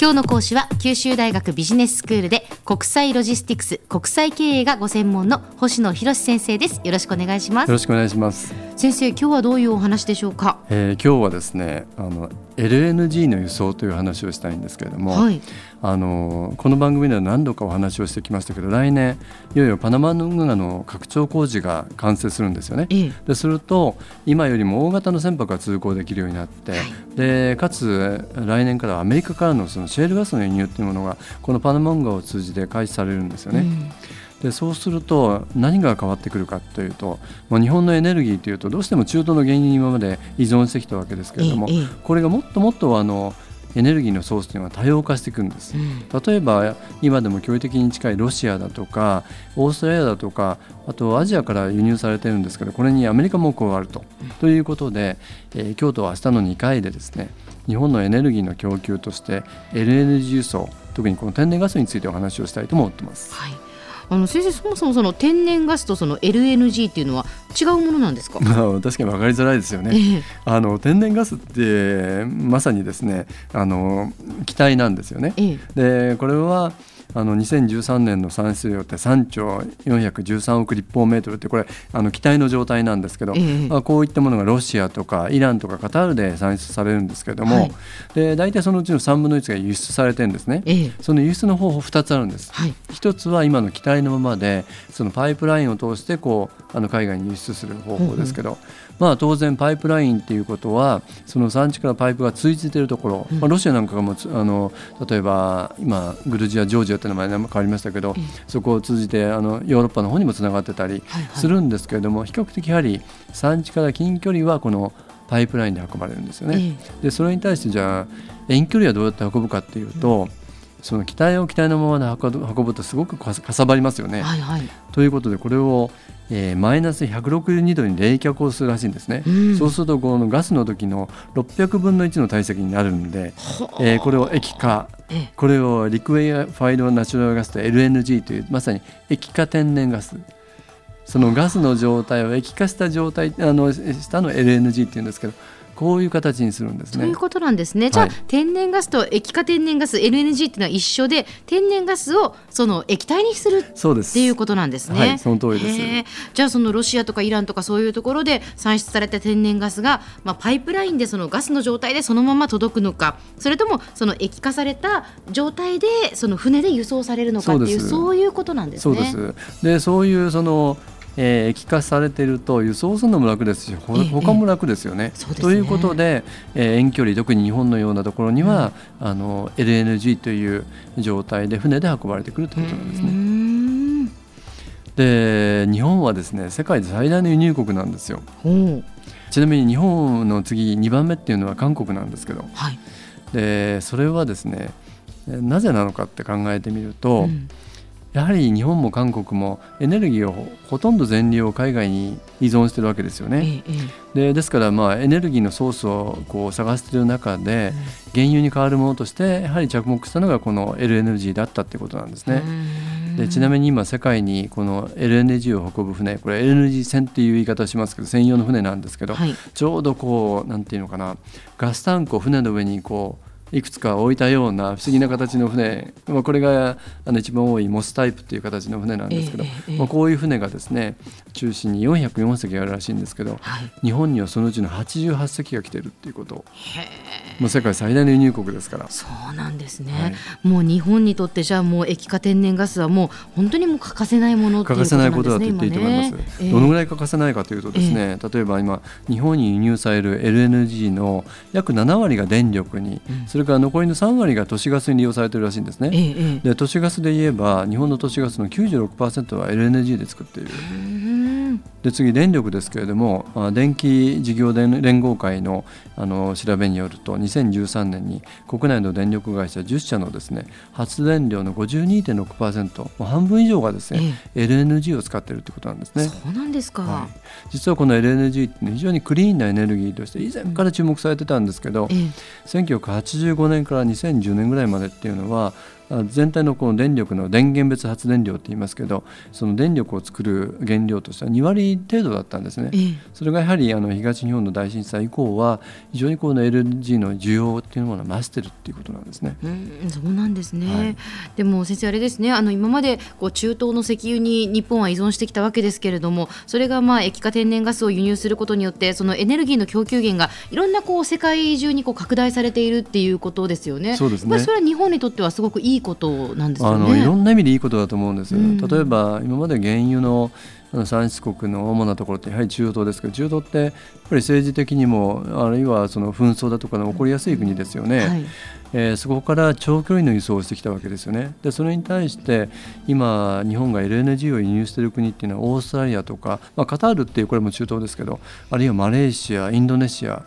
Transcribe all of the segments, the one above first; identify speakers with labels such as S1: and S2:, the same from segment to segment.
S1: 今日の講師は九州大学ビジネススクールで国際ロジスティクス国際経営がご専門の星野博先生です。よろしくお願いします。
S2: よろしくお願いします。
S1: 先生今日はどういうお話でしょうか、
S2: えー、今日はですねあの LNG の輸送という話をしたいんですけれども、はい、あのこの番組では何度かお話をしてきましたけど来年いよいよパナマ運河の拡張工事が完成するんですよね。ええ、ですると今よりも大型の船舶が通行できるようになって、はい、でかつ来年からアメリカからのそのシェールガスの輸入というものがこのパナマ運河を通じて開始されるんですよね。うんでそうすると何が変わってくるかというと、まあ、日本のエネルギーというとどうしても中東の原油に今まで依存してきたわけですけれども、これがもっともっとあのエネルギーのソースというのは多様化していくんです、うん、例えば今でも距離的に近いロシアだとかオーストラリアだとかあとアジアから輸入されてるんですけどこれにアメリカも加わると、うん、ということで、えー、京都は明日の2回でですね日本のエネルギーの供給として LNG 輸送特にこの天然ガスについてお話をしたいと思ってます。
S1: はいあの先生そもそもその天然ガスとその LNG っていうのは違うものなんですか？確か
S2: に分かりづらいですよね、えー、あの天然ガスってまさにですねあの気体なんですよね、えー、でこれはあの2013年の産出量って3兆413億立方メートルってこれあの気体の状態なんですけど、えー、まあ、こういったものがロシアとかイランとかカタールで産出されるんですけれども、はい、で大体そのうちの3分の1が輸出されてるんですね、えー、その輸出の方法2つあるんです、はい、1つは今の気体のままでそのパイプラインを通してこうあの海外に輸出する方法ですけど、うんうんまあ、当然パイプラインっていうことはその産地からパイプが通じているところ、まあ、ロシアなんかがもあの例えば今グルジアジョージアって名前変わりましたけど、そこを通じてあのヨーロッパの方にもつながってたりするんですけれども、比較的やはり産地から近距離はこのパイプラインで運ばれるんですよね。でそれに対してじゃあ遠距離はどうやって運ぶかっていうと、その機体を機体のままで運ぶとすごくかさばりますよね。はいはい、ということでこれをえー、マイナス162度に冷却をするらしいんですね、うん、そうするとこのガスの時の600分の1の体積になるんで、えー、これを液化これをリクエファイドナチュラルガスと LNG というまさに液化天然ガス。そのガスの状態を液化した状態あの下の LNG っていうんですけどこういう形にするんですね。
S1: ということなんですね。じゃあ、はい、天然ガスと液化天然ガス LNG っていうのは一緒で天然ガスをその液体にするそうですっていうことなんですね。
S2: はい、その通りです。
S1: じゃあそのロシアとかイランとかそういうところで産出された天然ガスが、まあ、パイプラインでそのガスの状態でそのまま届くのかそれともその液化された状態でその船で輸送されるのかっていうそういうことなんですね。
S2: そうですでそういうそのえー、液化されていると輸送するのも楽ですしほ他も楽ですよね。ええ。ということで、えー、遠距離特に日本のようなところには、うん、あの LNG という状態で船で運ばれてくるということなんですね。で日本はですね世界で最大の輸入国なんですよ。ちなみに日本の次2番目っていうのは韓国なんですけど、はい、でそれはですねなぜなのかって考えてみると、うんやはり日本も韓国もエネルギーをほとんど全量海外に依存してるわけですよね。ええ、でですからまあエネルギーのソースをこう探している中で、原油に変わるものとしてやはり着目したのがこの LNG だったっていうことなんですね。でちなみに今世界にこの LNG を運ぶ船これ LNG 船っていう言い方をしますけど専用の船なんですけど、はい、ちょうどこうなんていうのかなガスタンクを船の上にこういくつか置いたような不思議な形の船、まあ、これがあの一番多いモスタイプっていう形の船なんですけど、まあ、こういう船がですね中心に404隻あるらしいんですけど、はい、日本にはそのうちの88隻が来てるっていうこと。もう世界最大の輸入国ですから。
S1: そうなんですね、はい、もう日本にとってじゃあもう液化天然ガスはもう本当にもう欠かせないもの、
S2: 欠かせないことだと言っていいと思います、ね。えー、どのぐらい欠かせないかというとですね、例えば今日本に輸入される LNG の約7割が電力に、うん、それから残りの3割が都市ガスに利用されているらしいんですね、えで都市ガスで言えば日本の都市ガスの96%は LNG で作っている。で次電力ですけれども電気事業連合会のあの調べによると2013年に国内の電力会社10社のですね発電量の52.6%もう半分以上がですね、ええ、LNG を使っているということなんですね。
S1: そうなんですか、は
S2: い、実はこの LNG って、ね、非常にクリーンなエネルギーとして以前から注目されてたんですけど、ええ、1985年から2010年ぐらいまでっていうのは全体のこの電力の電源別発電量って言いますけどその電力を作る原料としては2割程度だったんですね。それがやはりあの東日本の大震災以降は非常にこの LNG の需要っていうものが増してるっていうことなんですね。
S1: うんそうなんですね、はい、でも先生あれですねあの今までこう中東の石油に日本は依存してきたわけですけれどもそれがまあ液化天然ガスを輸入することによってそのエネルギーの供給源がいろんなこう世界中にこう拡大されているっていうことですよね。
S2: そうですね。
S1: それは日本にとってはすごくいいことなんですよね。
S2: あのいろんな意味でいいことだと思うんです。うん、例えば今まで原油の産出国の主なところってやはり中東ですけど中東ってやっぱり政治的にもあるいはその紛争だとかの起こりやすい国ですよね、はい、えー、そこから長距離の輸送をしてきたわけですよね。でそれに対して今日本が LNG を輸入している国っていうのはオーストラリアとか、まあ、カタールっていうこれも中東ですけどあるいはマレーシアインドネシア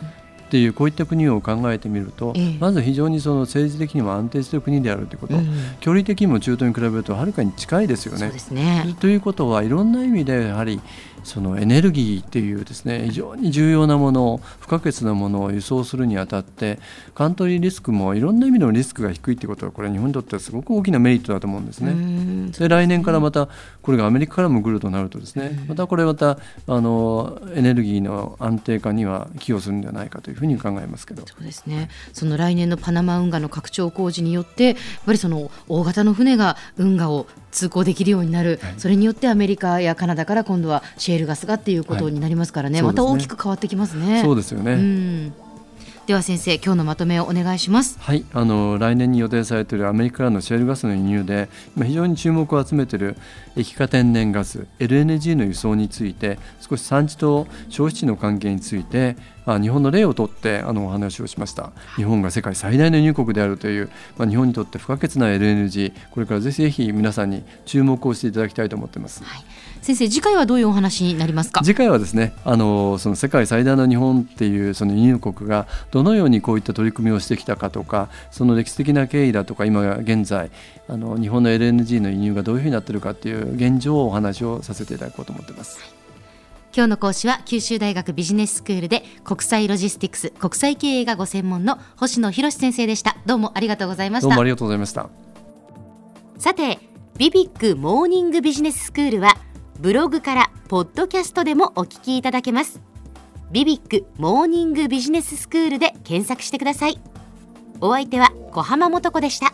S2: っていうこういった国を考えてみると、ええ、まず非常にその政治的にも安定している国であるということ、うん、距離的にも中東に比べるとはるかに近いですよね。
S1: ね。
S2: ということはいろんな意味でやはりそのエネルギーっていうですね非常に重要なもの不可欠なものを輸送するにあたってカントリーリスクもいろんな意味のリスクが低いっていうことはこれ日本にとってはすごく大きなメリットだと思うんですね。で来年からまたこれがアメリカからも来るとなるとですねまたこれまたあのエネルギーの安定化には寄与するんではないかというふうに考えますけど。
S1: そうですね。その来年のパナマ運河の拡張工事によってやっぱりその大型の船が運河を通行できるようになる、はい、それによってアメリカやカナダから今度はシェールガスがっていうことになりますからね、はい、また大きく変わってきますね。
S2: そうですよね、うん。
S1: では先生今日のまとめをお願いします。
S2: はい。あの来年に予定されているアメリカからのシェールガスの輸入で今非常に注目を集めている液化天然ガス LNG の輸送について少し産地と消費地の関係についてあ日本の例をとってあのお話をしました。日本が世界最大の輸入国であるという、まあ、日本にとって不可欠な LNG これからぜひぜひ皆さんに注目をしていただきたいと思っています。はい。
S1: 先生次回はどういうお話になりますか？
S2: 次回はですねあのその世界最大の日本っていうその輸入国がどのようにこういった取り組みをしてきたかとかその歴史的な経緯だとか今現在あの日本の LNG の輸入がどういうふうになっているかっていう現状をお話をさせていただこうと思っています。
S1: 今日の講師は九州大学ビジネススクールで国際ロジスティクス国際経営がご専門の星野博先生でした。どうもありがとうございました。
S2: どうもありがとうございました。
S1: さてビビックモーニングビジネススクールはブログからポッドキャストでもお聞きいただけます。ビビックモーニングビジネススクールで検索してください。お相手は小浜もとこでした